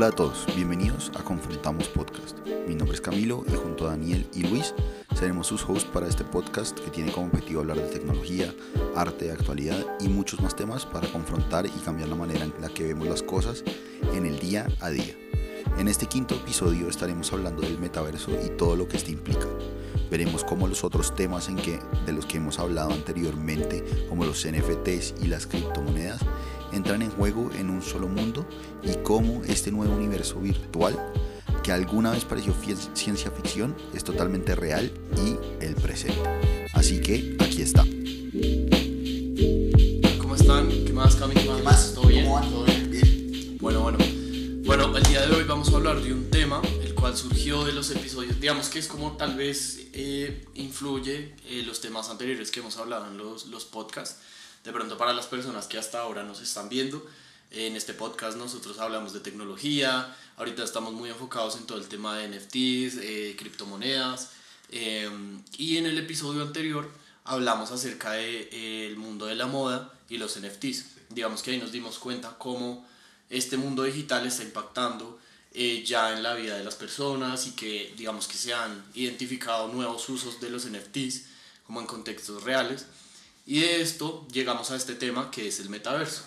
Hola a todos, bienvenidos a Confrontamos Podcast. Mi nombre es Camilo y junto a Daniel y Luis seremos sus hosts para este podcast que tiene como objetivo hablar de tecnología, arte, actualidad y muchos más temas para confrontar y cambiar la manera en la que vemos las cosas en el día a día. En este quinto episodio estaremos hablando del metaverso y todo lo que este implica. Veremos cómo los otros temas en que, de los que hemos hablado anteriormente, como los NFTs y las criptomonedas, entran en juego en un solo mundo y cómo este nuevo universo virtual, que alguna vez pareció ciencia ficción, es totalmente real y el presente. Así que aquí está. ¿Cómo están? ¿Qué más, Cami? ¿Qué más? ¿Todo bien? ¿Cómo van? ¿Todo bien? Bien. Bueno, bueno. Bueno, el día de hoy vamos a hablar de un tema, el cual surgió de los episodios, digamos que es como tal vez eh, influye eh, los temas anteriores que hemos hablado en los, los podcasts. De pronto para las personas que hasta ahora nos están viendo, en este podcast nosotros hablamos de tecnología, ahorita estamos muy enfocados en todo el tema de NFTs, eh, criptomonedas, eh, y en el episodio anterior hablamos acerca del de, el mundo de la moda y los NFTs. Digamos que ahí nos dimos cuenta cómo este mundo digital está impactando eh, ya en la vida de las personas y que digamos que se han identificado nuevos usos de los NFTs como en contextos reales. Y de esto llegamos a este tema que es el metaverso.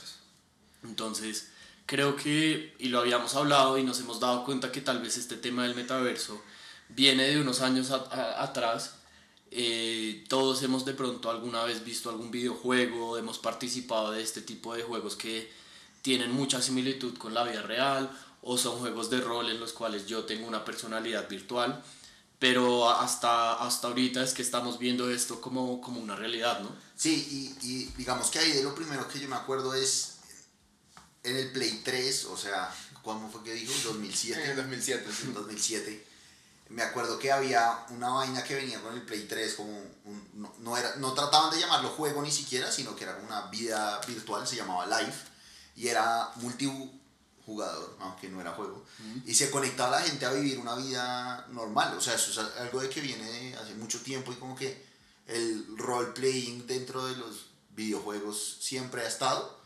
Entonces, creo que, y lo habíamos hablado y nos hemos dado cuenta que tal vez este tema del metaverso viene de unos años atrás. Eh, todos hemos de pronto alguna vez visto algún videojuego, hemos participado de este tipo de juegos que tienen mucha similitud con la vida real o son juegos de rol en los cuales yo tengo una personalidad virtual pero hasta, hasta ahorita es que estamos viendo esto como, como una realidad, ¿no? Sí, y, y, digamos que ahí de lo primero que yo me acuerdo es en el Play 3, o sea, ¿cuándo fue que dijo? 2007. En el 2007, sí. 2007. Me acuerdo que había una vaina que venía con el Play 3, como un, no, no, era, no trataban de llamarlo juego ni siquiera, sino que era una vida virtual, se llamaba Live, y era multi jugador, aunque no era juego, mm. y se conectaba la gente a vivir una vida normal, o sea, eso es algo de que viene de hace mucho tiempo y como que el role-playing dentro de los videojuegos siempre ha estado,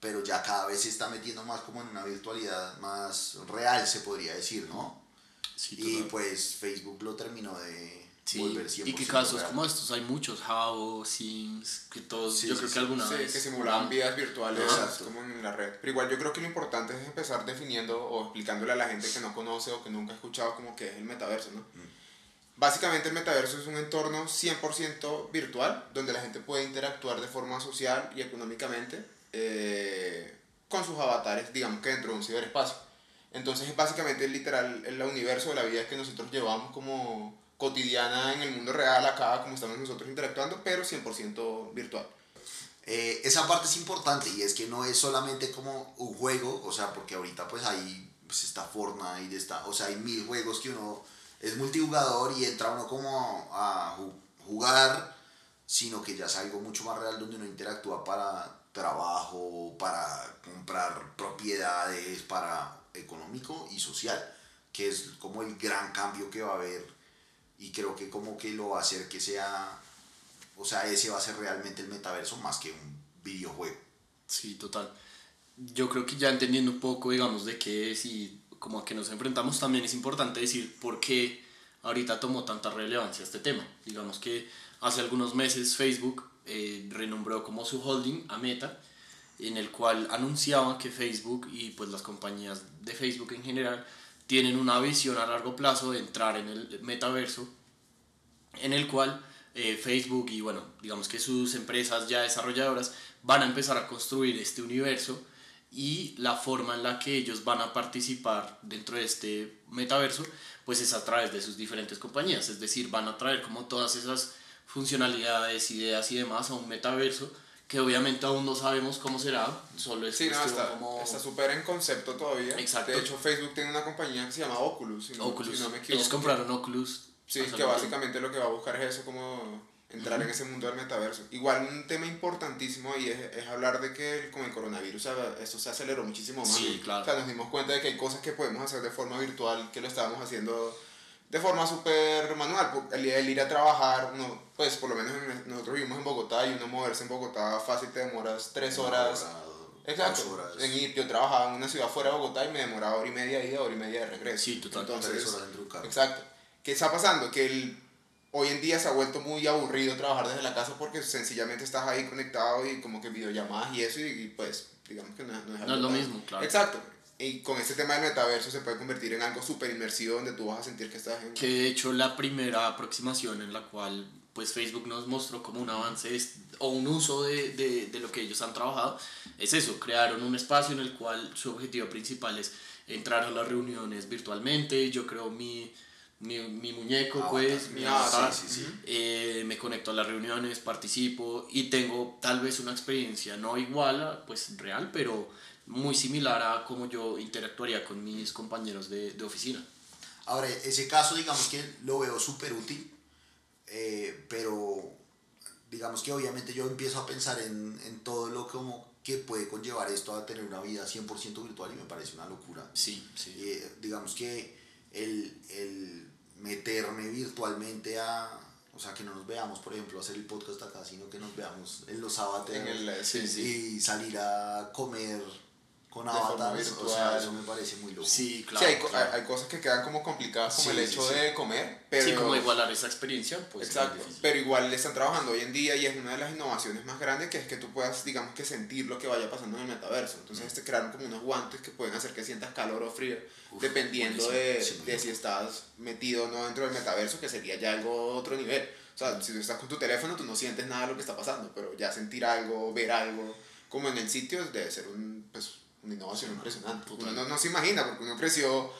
pero ya cada vez se está metiendo más como en una virtualidad más real, se podría decir, ¿no? Sí, y pues Facebook lo terminó de sí. volver 100% Y que casos real. como estos hay muchos, How, Sims, que todos, sí, yo creo que alguna sí, vez... que simulaban vidas virtuales como en la red. Pero igual yo creo que lo importante es empezar definiendo o explicándole a la gente que no conoce o que nunca ha escuchado como que es el metaverso, ¿no? Mm. Básicamente el metaverso es un entorno 100% virtual donde la gente puede interactuar de forma social y económicamente eh, con sus avatares, digamos que dentro de un ciberespacio. Entonces, básicamente, literal, el universo de la vida que nosotros llevamos como cotidiana en el mundo real, acá, como estamos nosotros interactuando, pero 100% virtual. Eh, esa parte es importante y es que no es solamente como un juego, o sea, porque ahorita pues ahí pues está Fortnite, está, o sea, hay mil juegos que uno es multijugador y entra uno como a jugar, sino que ya es algo mucho más real donde uno interactúa para trabajo, para comprar propiedades, para económico y social, que es como el gran cambio que va a haber y creo que como que lo va a hacer que sea, o sea, ese va a ser realmente el metaverso más que un videojuego. Sí, total. Yo creo que ya entendiendo un poco, digamos, de qué es y como a qué nos enfrentamos, también es importante decir por qué ahorita tomó tanta relevancia este tema. Digamos que hace algunos meses Facebook eh, renombró como su holding a Meta, en el cual anunciaba que Facebook y pues las compañías de Facebook en general tienen una visión a largo plazo de entrar en el metaverso, en el cual eh, Facebook y bueno, digamos que sus empresas ya desarrolladoras van a empezar a construir este universo y la forma en la que ellos van a participar dentro de este metaverso pues es a través de sus diferentes compañías, es decir, van a traer como todas esas funcionalidades, ideas y demás a un metaverso que obviamente aún no sabemos cómo será, solo es sí, no, está, como... está súper en concepto todavía. Exacto. De hecho, Facebook tiene una compañía que se llama Oculus, si no, Oculus. Si no me equivoco. Ellos compraron Oculus. Sí, que básicamente lo que va a buscar es eso, como entrar uh -huh. en ese mundo del metaverso. Igual un tema importantísimo ahí es, es hablar de que con el coronavirus esto se aceleró muchísimo más. Sí, claro. O sea, nos dimos cuenta de que hay cosas que podemos hacer de forma virtual que lo estábamos haciendo de forma súper manual. El, el, ir a trabajar, uno, pues por lo menos nosotros vivimos en Bogotá y uno moverse en Bogotá fácil te demoras tres horas. Exacto. En ir, yo trabajaba en una ciudad fuera de Bogotá y me demoraba hora y media de ida, hora y media de regreso. Sí, total. Entonces, exacto. ¿Qué está pasando? Que el, hoy en día se ha vuelto muy aburrido trabajar desde la casa porque sencillamente estás ahí conectado y como que videollamadas y eso y, pues digamos que no, no es, no es lo mismo, claro. Exacto. Y con este tema del metaverso se puede convertir en algo súper inmersivo donde tú vas a sentir que estás en... Que de hecho la primera aproximación en la cual pues Facebook nos mostró como un avance o un uso de, de, de, lo que ellos han trabajado, es eso, crearon un espacio en el cual su objetivo principal es entrar a las reuniones virtualmente, yo creo mi, mi, mi muñeco, pues, mi avatar, eh, me conecto a las reuniones, participo y tengo tal vez una experiencia no igual, pues real, pero muy similar a cómo yo interactuaría con mis compañeros de, de oficina. Ahora, ese caso, digamos que lo veo súper útil, eh, pero digamos que obviamente yo empiezo a pensar en, en, todo lo como que puede conllevar esto a tener una vida 100% virtual y me parece una locura. Sí, sí. Eh, digamos que el, el meterme virtualmente a, o sea, que no nos veamos, por ejemplo, hacer el podcast acá, sino que nos veamos en los sábados y salir a comer con avatares, o sea, eso me parece muy loco. Sí, claro. Sí, hay, hay, cosas que quedan como complicadas, como el hecho de comer, pero... Sí, como igualar esa experiencia, pues Exacto, pero igual le están trabajando hoy en día y es una de las innovaciones más grandes que es que tú puedas, digamos que sentir lo que vaya pasando en el metaverso. Entonces, este crearon como unos guantes que pueden hacer que sientas calor o frío, dependiendo de, de si estás metido o no dentro del metaverso, que sería ya algo otro nivel. O sea, si tú estás con tu teléfono, tú no sientes nada de lo que está pasando, pero ya sentir algo, ver algo, como en el sitio, debe ser un... Pues, una innovación impresionante. Uno no, no, se imagina, porque uno creció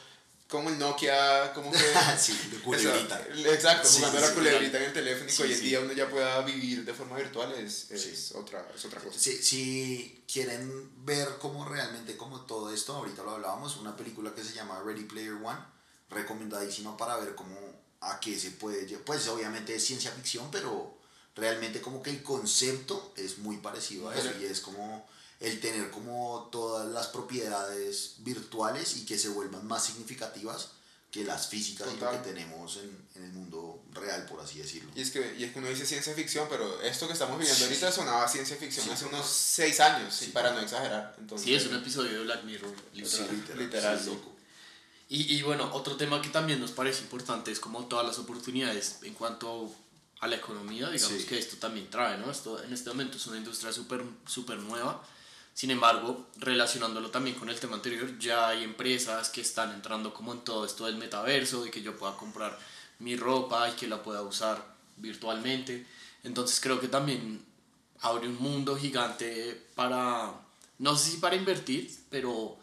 como el Nokia, como que... sí, de culebrita. exacto, jugando a la culebrita en el teléfono y hoy en día uno ya pueda vivir de forma virtual es, es, otra, es otra cosa. Si, quieren ver cómo realmente, como todo esto, ahorita lo hablábamos, una película que se llama Ready Player One, recomendadísima para ver cómo, a qué se puede... Pues obviamente es ciencia ficción, pero realmente como que el concepto es muy parecido a eso y es como el tener como todas las propiedades virtuales y que se vuelvan más significativas que las físicas y lo que tenemos en, en, el mundo real, por así decirlo. Y es, que, y es que uno dice ciencia ficción, pero esto que estamos viviendo ahorita sonaba ciencia ficción hace unos seis años, para no exagerar. Entonces, sí, es un episodio de Black Mirror, literal. literal, Y, y bueno, otro tema que también nos parece importante es como todas las oportunidades en cuanto a la economía, digamos que esto también trae, ¿no? Esto en este momento es una industria súper super nueva sin embargo, relacionándolo también con el tema anterior, ya hay empresas que están entrando como en todo esto del metaverso, de que yo pueda comprar mi ropa y que la pueda usar virtualmente. Entonces creo que también abre un mundo gigante para, no sé si para invertir, pero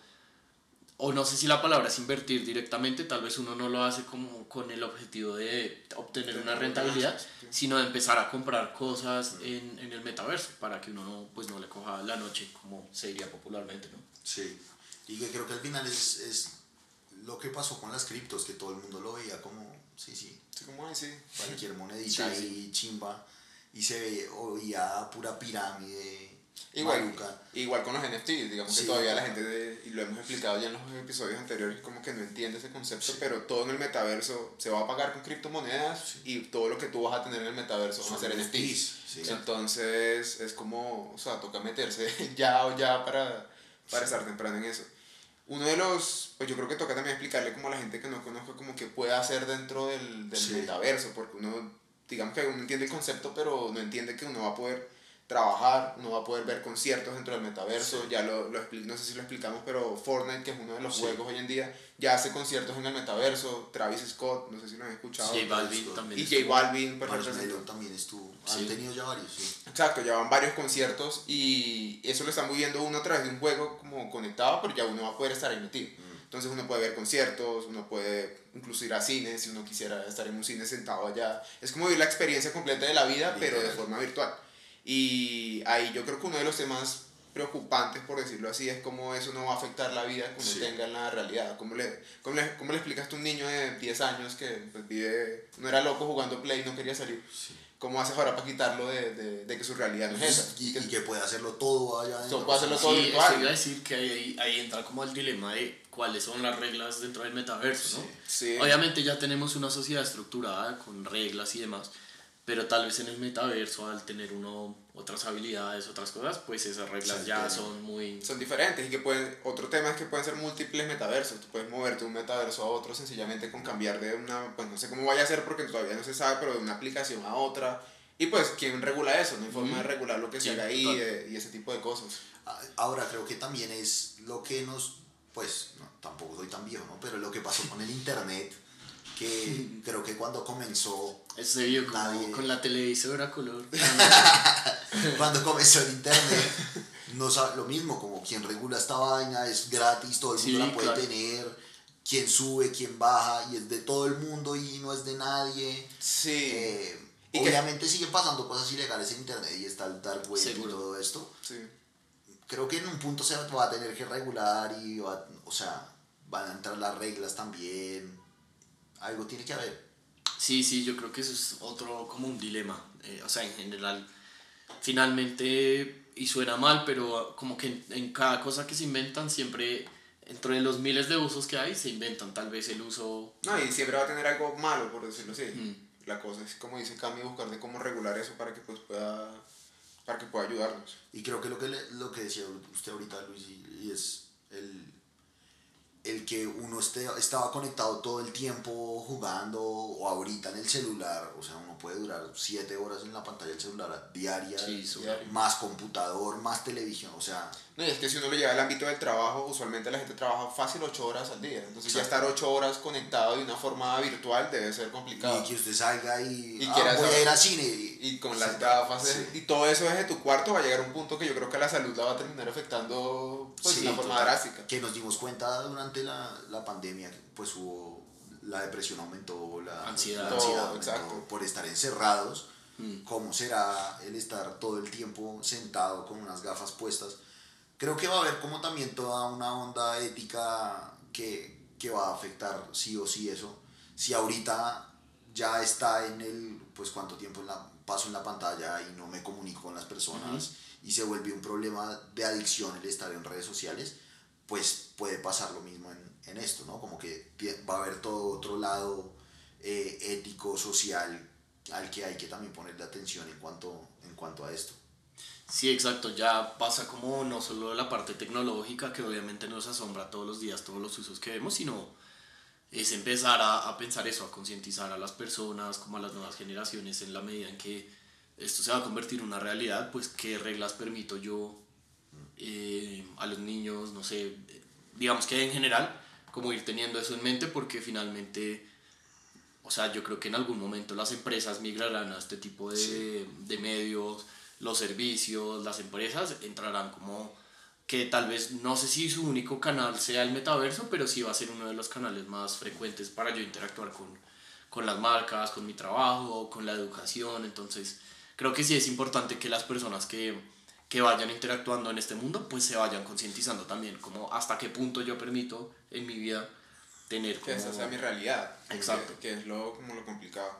o no sé si la palabra es invertir directamente, tal vez uno no lo hace como con el objetivo de obtener una rentabilidad, sino de empezar a comprar cosas en, en el metaverso para que uno no, pues no le coja la noche, como se diría popularmente, ¿no? Sí, y que creo que al final es, es lo que pasó con las criptos, que todo el mundo lo veía como, sí, sí, sí como sí. cualquier monedita y chimba, y se oía pura pirámide Igual, igual con los NFTs, digamos que todavía la gente, y lo hemos explicado ya en los episodios anteriores, como que no entiende ese concepto, pero todo en el metaverso se va a pagar con criptomonedas y todo lo que tú vas a tener en el metaverso van a ser NFTs. Entonces es como, o sea, toca meterse ya o ya para, para estar temprano en eso. Uno de los, pues yo creo que toca también explicarle como a la gente que no conozco como que puede hacer dentro del, del metaverso, porque uno, digamos que uno entiende el concepto, pero no entiende que uno va a poder trabajar, uno va a poder ver conciertos dentro del metaverso, ya lo, lo no sé si lo explicamos, pero Fortnite, que es uno de los juegos hoy en día, ya hace conciertos en el metaverso, Travis Scott, no sé si lo han escuchado. J Balvin también. Y J Balvin, por ejemplo. también estuvo, han tenido ya varios, sí. Exacto, ya van varios conciertos y eso lo están viendo uno a través de un juego como conectado, pero ya uno va a poder estar ahí metido. Mm. Entonces uno puede ver conciertos, uno puede incluso ir a cine si uno quisiera estar en un cine sentado allá. Es como vivir la experiencia completa de la vida, pero de forma virtual. Y ahí yo creo que uno de los temas preocupantes, por decirlo así, es cómo eso no va a afectar la vida que uno tenga en la realidad. ¿Cómo le, cómo, le, ¿Cómo le explicas a un niño de 10 años que pues, vive, no era loco jugando Play y no quería salir? ¿Cómo haces ahora para quitarlo de, de, de, que su realidad no es esa? Y, que, puede hacerlo todo allá adentro. puede hacerlo todo sí, Eso iba a decir que ahí, ahí entra como el dilema de cuáles son las reglas dentro del metaverso, ¿no? Sí. Obviamente ya tenemos una sociedad estructurada con reglas y demás, pero tal vez en el metaverso al tener uno otras habilidades, otras cosas, pues esas reglas ya son muy... Son diferentes y que pueden, otro tema es que pueden ser múltiples metaversos, tú puedes moverte de un metaverso a otro sencillamente con cambiar de una, pues no sé cómo vaya a ser porque todavía no se sabe, pero de una aplicación a otra. Y pues, ¿quién regula eso? No hay forma de regular lo que se haga ahí y ese tipo de cosas. Ahora, creo que también es lo que nos, pues, no, tampoco soy tan viejo, ¿no? Pero lo que pasó con el Internet que creo que cuando comenzó... Eso se como con la televisora color. cuando comenzó el internet, no sabe, lo mismo, como quien regula esta vaina es gratis, todo el mundo la puede tener, quien sube, quien baja, y es de todo el mundo y no es de nadie. Sí. Eh, obviamente siguen pasando cosas ilegales en internet y está el dark web y todo esto. Sí. Creo que en un punto se va a tener que regular y, va, o sea, van a entrar las reglas también algo tiene que haber. Sí, sí, yo creo que eso es otro como un dilema. Eh, o sea, en general, finalmente, y suena mal, pero como que en, cada cosa que se inventan siempre entre los miles de usos que hay, se inventan tal vez el uso... No, y siempre va a tener algo malo, por decirlo así. La cosa es, como dice Cami, buscar de cómo regular eso para que pues pueda, para que pueda ayudarnos. Y creo que lo que, lo que decía usted ahorita, Luis, y es el, el que uno esté, estaba conectado todo el tiempo jugando o ahorita en el celular, o sea, uno puede durar siete horas en la pantalla del celular diaria, más computador, más televisión, o sea... No, y es que si uno lo lleva al ámbito del trabajo, usualmente la gente trabaja fácil ocho horas al día, entonces ya estar ocho horas conectado de una forma virtual debe ser complicado. Y que usted salga y, y ah, voy a ir al cine. Y, con las gafas, y todo eso desde tu cuarto va a llegar a un punto que yo creo que la salud la va a terminar afectando pues, de una forma drástica. Que nos dimos cuenta durante la, la pandemia, pues hubo, la depresión aumentó, la ansiedad, por estar encerrados. Mm. ¿Cómo será el estar todo el tiempo sentado con unas gafas puestas? Creo que va a haber como también toda una onda ética que, que va a afectar sí o sí eso. Si ahorita ya está en el, pues cuánto tiempo en la, paso en la pantalla y no me comunico con las personas y se vuelve un problema de adicción el estar en redes sociales, pues puede pasar lo mismo en, en esto, ¿no? Como que va a haber todo otro lado eh, ético, social, al que hay que también ponerle atención en cuanto, en cuanto a esto. Sí, exacto, ya pasa como no solo la parte tecnológica, que obviamente nos asombra todos los días, todos los usos que vemos, sino es empezar a, a pensar eso, a concientizar a las personas, como a las nuevas generaciones, en la medida en que esto se va a convertir en una realidad, pues qué reglas permito yo eh, a los niños, no sé, digamos que en general, como ir teniendo eso en mente porque finalmente, o sea, yo creo que en algún momento las empresas migrarán a este tipo de, de medios, los servicios, las empresas entrarán como que tal vez no sé si su único canal sea el metaverso, pero sí va a ser uno de los canales más frecuentes para yo interactuar con, con las marcas, con mi trabajo, con la educación. Entonces, creo que sí es importante que las personas que, que vayan interactuando en este mundo, pues se vayan concientizando también, como hasta qué punto yo permito en mi vida tener como... Que esa sea mi realidad. Exacto. Que, es lo, como lo complicado.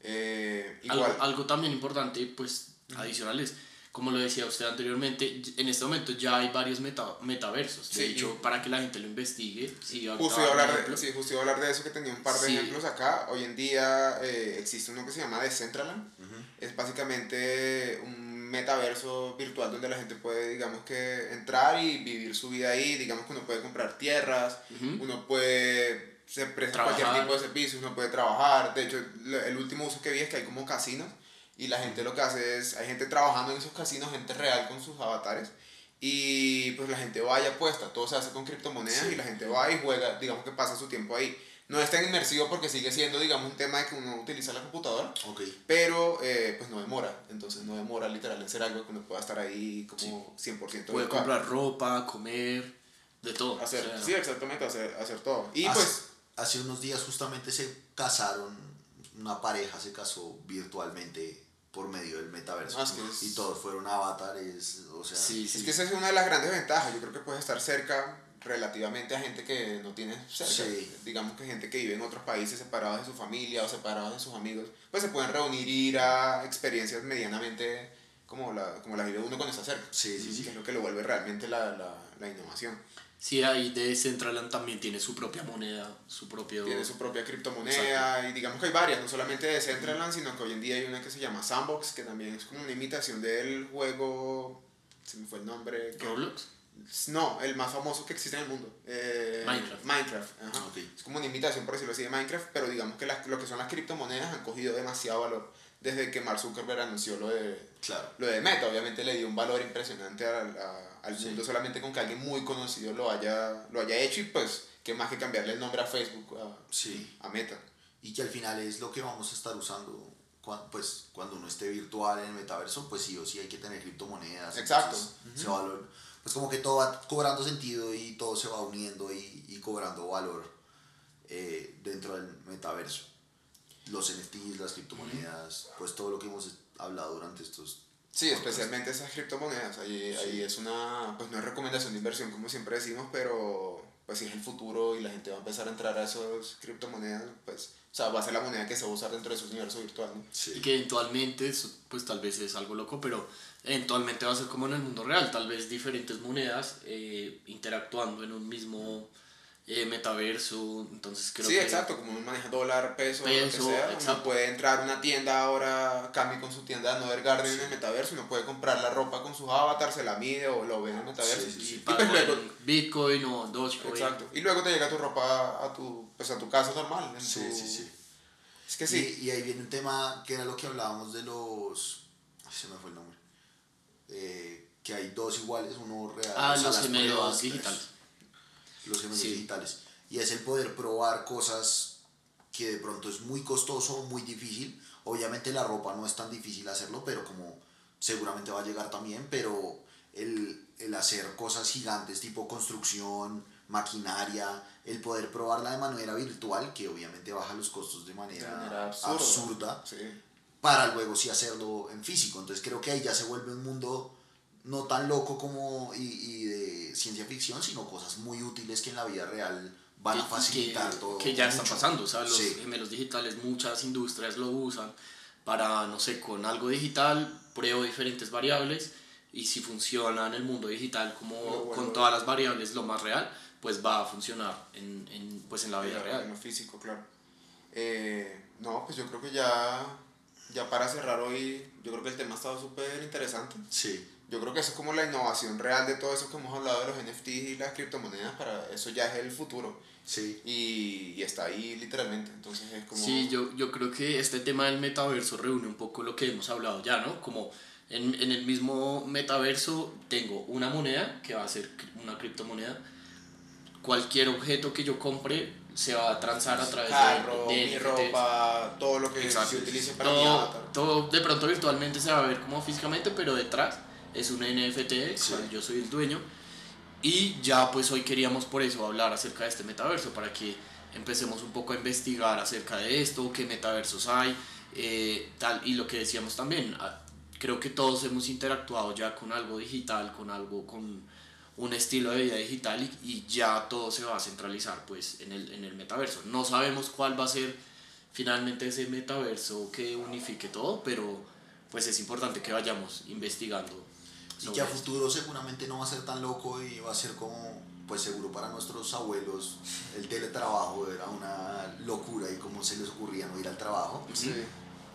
Eh, igual. Algo, también importante, pues, adicional es, como lo decía usted anteriormente, en este momento ya hay varios meta, metaversos. De hecho, para que la gente lo investigue. Sí, justo, iba a hablar de, sí, justo iba a hablar de eso, que tenía un par de ejemplos acá. Hoy en día eh, existe uno que se llama Decentraland. Es básicamente un metaverso virtual donde la gente puede, digamos que, entrar y vivir su vida ahí. Digamos que uno puede comprar tierras, uno puede se presta cualquier tipo de servicios, uno puede trabajar. De hecho, el último uso que vi es que hay como casinos y la gente lo que hace es, hay gente trabajando en esos casinos, gente real con sus avatares. Y pues la gente va y apuesta, todo se hace con criptomonedas y la gente va y juega, digamos que pasa su tiempo ahí no es tan inmersivo porque sigue siendo, digamos, un tema de que uno utiliza la computadora, pero eh, pues no demora, entonces no demora literal en ser algo que uno pueda estar ahí como 100% Puede comprar ropa, comer, de todo. Hacer, sí, exactamente, hacer, hacer todo. Y hace, pues... Hace unos días justamente se casaron, una pareja se casó virtualmente por medio del metaverso. Ah, y todos fueron avatares, o sea... Sí, sí. Es que esa es una de las grandes ventajas, yo creo que puedes estar cerca relativamente a gente que no tiene cerca. Digamos que gente que vive en otros países separados de su familia o separados de sus amigos, pues se pueden reunir y ir a experiencias medianamente como la, como la vive uno cuando está cerca. Sí, sí, Que es lo que lo vuelve realmente la, la, la innovación. Sí, ahí Decentraland también tiene su propia moneda, su propio... Tiene su propia criptomoneda y digamos que hay varias, no solamente Decentraland, sino que hoy en día hay una que se llama Sandbox, que también es como una imitación del juego, se me fue el nombre. ¿Roblox? No, el más famoso que existe en el mundo. Eh, Minecraft. Minecraft, ajá. Es como una imitación, por decirlo así, de Minecraft, pero digamos que las, lo que son las criptomonedas han cogido demasiado valor desde que Mark Zuckerberg anunció lo de, claro. lo de Meta. Obviamente le dio un valor impresionante al, al mundo solamente con que alguien muy conocido lo haya, lo haya hecho y pues qué más que cambiarle el nombre a Facebook a, sí. a Meta. Y que al final es lo que vamos a estar usando cuando, pues, cuando uno esté virtual en el metaverso, pues sí o sí hay que tener criptomonedas. Exacto. se valor, pues como que todo va cobrando sentido y todo se va uniendo y, y cobrando valor eh, dentro del metaverso los NFTs, las criptomonedas, pues todo lo que hemos hablado durante estos... Sí, especialmente esas criptomonedas. Ahí, ahí es una, pues no es recomendación de inversión como siempre decimos, pero pues si es el futuro y la gente va a empezar a entrar a esas criptomonedas, pues, o sea, va a ser la moneda que se va a usar dentro de su universo virtual, ¿no? Sí. Y que eventualmente, pues tal vez es algo loco, pero eventualmente va a ser como en el mundo real, tal vez diferentes monedas eh, interactuando en un mismo eh, metaverso, entonces creo sí, exacto, como uno maneja dólar, peso, peso lo que sea, uno puede entrar a una tienda ahora, cambie con su tienda de Nover Garden en el metaverso, uno puede comprar la ropa con sus avatars, se la mide o lo ve en el metaverso. y, pues luego, Bitcoin o Dogecoin. Exacto, y luego te llega tu ropa a tu, pues a tu casa normal. En sí, sí, sí. Es que sí. Y, ahí viene un tema que era lo que hablábamos de los... Se me fue el nombre. Eh, que hay dos iguales, uno real. Ah, los gemelos digitales los gemelos digitales. Y es el poder probar cosas que de pronto es muy costoso, muy difícil. Obviamente la ropa no es tan difícil hacerlo, pero como seguramente va a llegar también, pero el, el hacer cosas gigantes tipo construcción, maquinaria, el poder probarla de manera virtual, que obviamente baja los costos de manera, absurda, para luego sí hacerlo en físico. Entonces creo que ahí ya se vuelve un mundo no tan loco como y, y, de ciencia ficción, sino cosas muy útiles que en la vida real van a facilitar que, todo. Que ya está pasando, o sea, los gemelos digitales, muchas industrias lo usan para, no sé, con algo digital, pruebo diferentes variables y si funciona en el mundo digital como con todas las variables lo más real, pues va a funcionar en, en pues en la vida real. En lo físico, claro. Eh, no, pues yo creo que ya, ya para cerrar hoy, yo creo que el tema ha estado súper interesante. Sí yo creo que eso es como la innovación real de todo eso que hemos hablado de los NFTs y las criptomonedas, para eso ya es el futuro. Sí. Y, y está ahí literalmente, entonces es como... Sí, yo, yo creo que este tema del metaverso reúne un poco lo que hemos hablado ya, ¿no? Como en, en el mismo metaverso tengo una moneda que va a ser una criptomoneda, cualquier objeto que yo compre se va a transar a través Carro, de, de ropa, todo lo que se utilice para todo, todo de pronto virtualmente se va a ver como físicamente, pero detrás es un NFT, yo soy el dueño. Y ya pues hoy queríamos por eso hablar acerca de este metaverso, para que empecemos un poco a investigar acerca de esto, qué metaversos hay, eh, tal, y lo que decíamos también, ah, creo que todos hemos interactuado ya con algo digital, con algo, con un estilo de vida digital y, y ya todo se va a centralizar pues en el, en el metaverso. No sabemos cuál va a ser finalmente ese metaverso que unifique todo, pero pues es importante que vayamos investigando y que a futuro seguramente no va a ser tan loco y va a ser como, pues seguro para nuestros abuelos, el teletrabajo era una locura y cómo se les ocurría no ir al trabajo.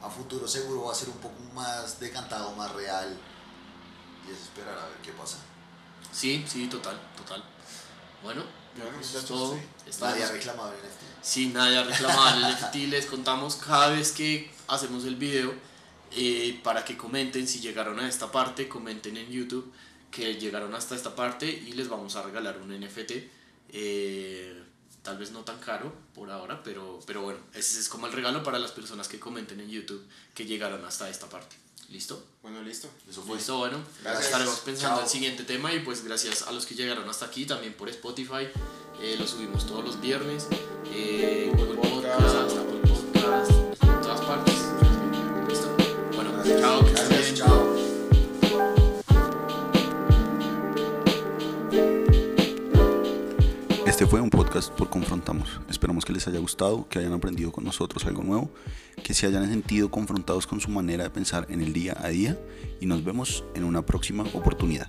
A futuro seguro va a ser un poco más decantado, más real. Y es esperar a ver qué pasa. Sí, sí, total, total. Bueno, eso es todo. Nadie ha reclamado el NFT. Sí, nadie ha reclamado el NFT. Les contamos cada vez que hacemos el video eh, para que comenten si llegaron a esta parte, comenten en YouTube que llegaron hasta esta parte y les vamos a regalar un NFT. Eh, tal vez no tan caro por ahora, pero, pero bueno, ese es como el regalo para las personas que comenten en YouTube que llegaron hasta esta parte. ¿Listo? Bueno, listo. Eso fue. Listo, bueno. Estaremos pensando en el siguiente tema y pues gracias a los que llegaron hasta aquí, también por Spotify. Eh, lo subimos todos los viernes. Eh, Google Podcast, Podcast, Este fue un podcast por Confrontamos. Esperamos que les haya gustado, que hayan aprendido con nosotros algo nuevo, que se hayan sentido confrontados con su manera de pensar en el día a día y nos vemos en una próxima oportunidad.